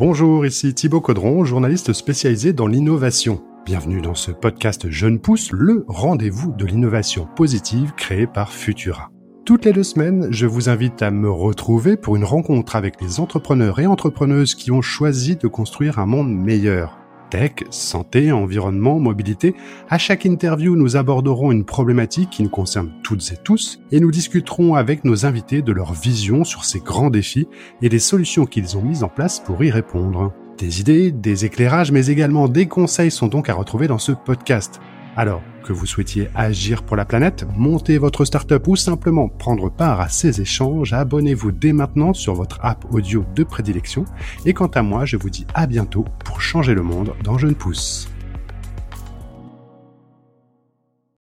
Bonjour, ici Thibaut Caudron, journaliste spécialisé dans l'innovation. Bienvenue dans ce podcast Jeune Pousse, le rendez-vous de l'innovation positive créé par Futura. Toutes les deux semaines, je vous invite à me retrouver pour une rencontre avec les entrepreneurs et entrepreneuses qui ont choisi de construire un monde meilleur tech, santé, environnement, mobilité. À chaque interview, nous aborderons une problématique qui nous concerne toutes et tous et nous discuterons avec nos invités de leur vision sur ces grands défis et des solutions qu'ils ont mises en place pour y répondre. Des idées, des éclairages, mais également des conseils sont donc à retrouver dans ce podcast. Alors, que vous souhaitiez agir pour la planète, monter votre startup ou simplement prendre part à ces échanges, abonnez-vous dès maintenant sur votre app audio de prédilection. Et quant à moi, je vous dis à bientôt pour changer le monde dans Jeune Pousse.